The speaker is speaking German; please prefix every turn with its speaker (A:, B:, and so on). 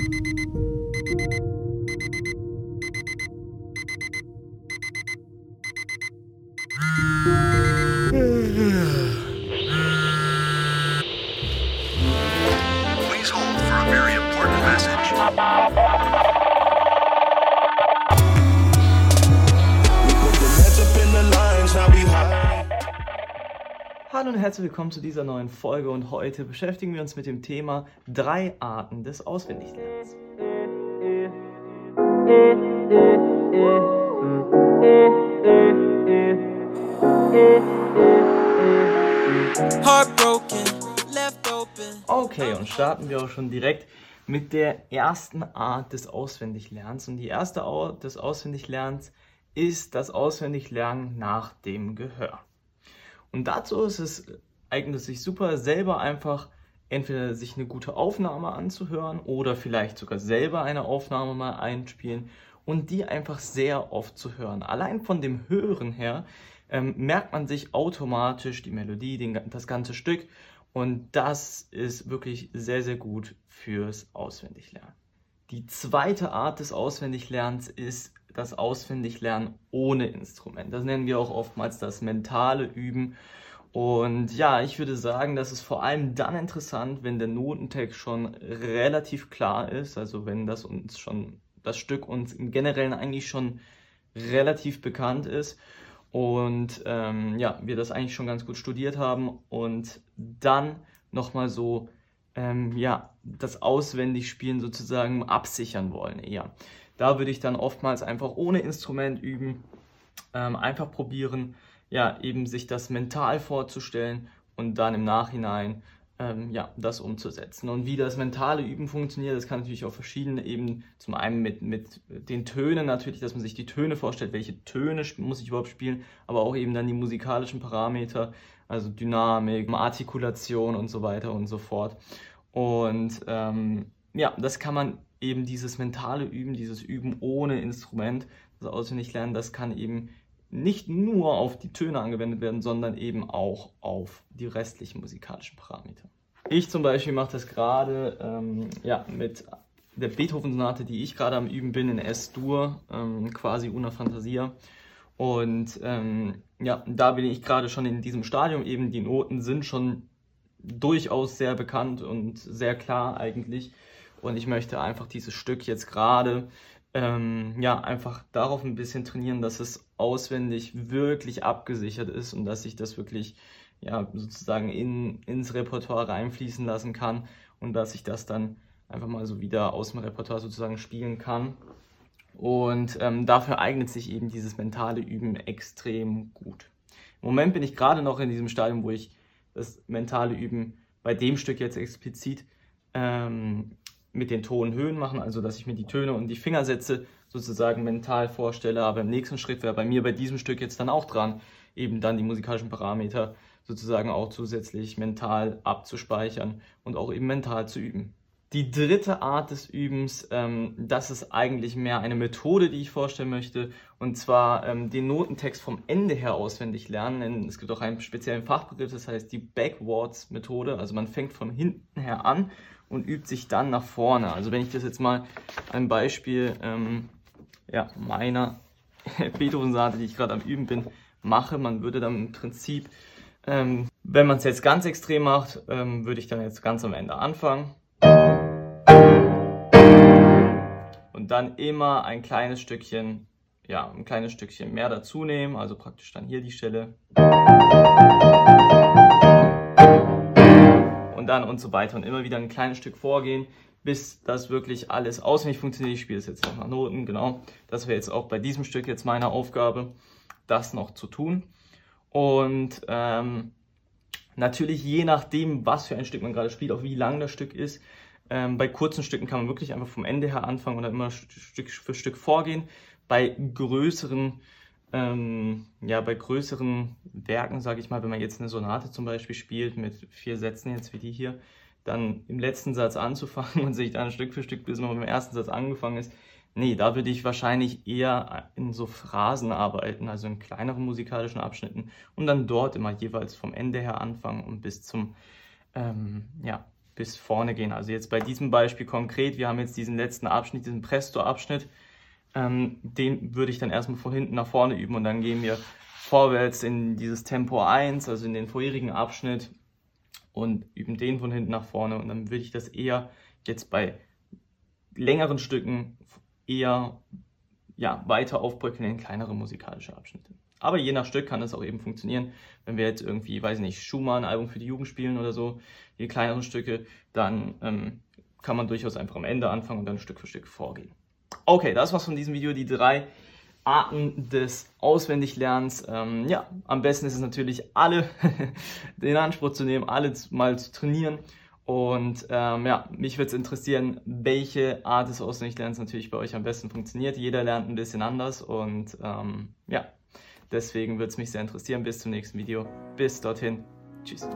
A: thank you
B: Hallo und herzlich willkommen zu dieser neuen Folge und heute beschäftigen wir uns mit dem Thema drei Arten des Auswendiglernens. Okay, und starten wir auch schon direkt mit der ersten Art des Auswendiglernens. Und die erste Art des Auswendiglernens ist das Auswendiglernen nach dem Gehör. Und dazu ist es, eignet sich super, selber einfach entweder sich eine gute Aufnahme anzuhören oder vielleicht sogar selber eine Aufnahme mal einspielen und die einfach sehr oft zu hören. Allein von dem Hören her ähm, merkt man sich automatisch die Melodie, den, das ganze Stück und das ist wirklich sehr, sehr gut fürs Auswendiglernen. Die zweite Art des Auswendiglernens ist das Auswendiglernen ohne Instrument. Das nennen wir auch oftmals das mentale Üben. Und ja, ich würde sagen, das ist vor allem dann interessant, wenn der Notentext schon relativ klar ist, also wenn das uns schon das Stück uns im Generellen eigentlich schon relativ bekannt ist und ähm, ja, wir das eigentlich schon ganz gut studiert haben und dann nochmal so ähm, ja, das Auswendigspielen sozusagen absichern wollen eher. Da würde ich dann oftmals einfach ohne Instrument üben, ähm, einfach probieren, ja, eben sich das mental vorzustellen und dann im Nachhinein ähm, ja, das umzusetzen. Und wie das mentale Üben funktioniert, das kann natürlich auf verschiedene Ebenen, zum einen mit, mit den Tönen natürlich, dass man sich die Töne vorstellt, welche Töne muss ich überhaupt spielen, aber auch eben dann die musikalischen Parameter, also Dynamik, Artikulation und so weiter und so fort. Und ähm, ja, das kann man eben dieses mentale Üben, dieses Üben ohne Instrument, das auswendig lernen, das kann eben nicht nur auf die Töne angewendet werden, sondern eben auch auf die restlichen musikalischen Parameter. Ich zum Beispiel mache das gerade ähm, ja, mit der Beethoven-Sonate, die ich gerade am Üben bin, in S-Dur, ähm, quasi una Fantasia. Und ähm, ja, da bin ich gerade schon in diesem Stadium. Eben die Noten sind schon durchaus sehr bekannt und sehr klar eigentlich. Und ich möchte einfach dieses Stück jetzt gerade ähm, ja einfach darauf ein bisschen trainieren, dass es auswendig wirklich abgesichert ist und dass ich das wirklich ja sozusagen in, ins Repertoire reinfließen lassen kann und dass ich das dann einfach mal so wieder aus dem Repertoire sozusagen spielen kann. Und ähm, dafür eignet sich eben dieses mentale Üben extrem gut. Im Moment bin ich gerade noch in diesem Stadium, wo ich das mentale Üben bei dem Stück jetzt explizit ähm, mit den Tonhöhen machen, also dass ich mir die Töne und die Fingersätze sozusagen mental vorstelle. Aber im nächsten Schritt wäre bei mir bei diesem Stück jetzt dann auch dran, eben dann die musikalischen Parameter sozusagen auch zusätzlich mental abzuspeichern und auch eben mental zu üben. Die dritte Art des Übens, ähm, das ist eigentlich mehr eine Methode, die ich vorstellen möchte, und zwar ähm, den Notentext vom Ende her auswendig lernen. Es gibt auch einen speziellen Fachbegriff, das heißt die Backwards-Methode. Also man fängt von hinten her an und übt sich dann nach vorne. Also wenn ich das jetzt mal ein Beispiel ähm, ja, meiner Beethoven-Sate, die ich gerade am Üben bin, mache, man würde dann im Prinzip, ähm, wenn man es jetzt ganz extrem macht, ähm, würde ich dann jetzt ganz am Ende anfangen und dann immer ein kleines Stückchen, ja, ein kleines Stückchen mehr dazu nehmen, also praktisch dann hier die Stelle. Und dann und so weiter und immer wieder ein kleines Stück vorgehen, bis das wirklich alles auswendig funktioniert. Ich spiele es jetzt noch nach Noten, genau. Das wäre jetzt auch bei diesem Stück jetzt meine Aufgabe, das noch zu tun. Und ähm, natürlich je nachdem, was für ein Stück man gerade spielt, auch wie lang das Stück ist, ähm, bei kurzen Stücken kann man wirklich einfach vom Ende her anfangen und dann immer Stück für Stück vorgehen. Bei größeren, ähm, ja, bei größeren Werken, sage ich mal, wenn man jetzt eine Sonate zum Beispiel spielt mit vier Sätzen jetzt wie die hier, dann im letzten Satz anzufangen und sich dann Stück für Stück, bis man beim ersten Satz angefangen ist, nee, da würde ich wahrscheinlich eher in so Phrasen arbeiten, also in kleineren musikalischen Abschnitten und dann dort immer jeweils vom Ende her anfangen und bis zum, ähm, ja, bis vorne gehen. Also jetzt bei diesem Beispiel konkret, wir haben jetzt diesen letzten Abschnitt, diesen Presto-Abschnitt, ähm, den würde ich dann erstmal von hinten nach vorne üben und dann gehen wir vorwärts in dieses Tempo 1, also in den vorherigen Abschnitt und üben den von hinten nach vorne und dann würde ich das eher jetzt bei längeren Stücken eher ja, weiter aufbrücken in kleinere musikalische Abschnitte. Aber je nach Stück kann das auch eben funktionieren. Wenn wir jetzt irgendwie, weiß nicht, Schumann, Album für die Jugend spielen oder so, die kleineren Stücke, dann ähm, kann man durchaus einfach am Ende anfangen und dann Stück für Stück vorgehen. Okay, das war's von diesem Video, die drei Arten des Auswendiglernens. Ähm, ja, am besten ist es natürlich, alle in Anspruch zu nehmen, alle mal zu trainieren. Und ähm, ja, mich würde es interessieren, welche Art des Auswendiglernens natürlich bei euch am besten funktioniert. Jeder lernt ein bisschen anders und ähm, ja, deswegen würde es mich sehr interessieren. Bis zum nächsten Video. Bis dorthin. Tschüss.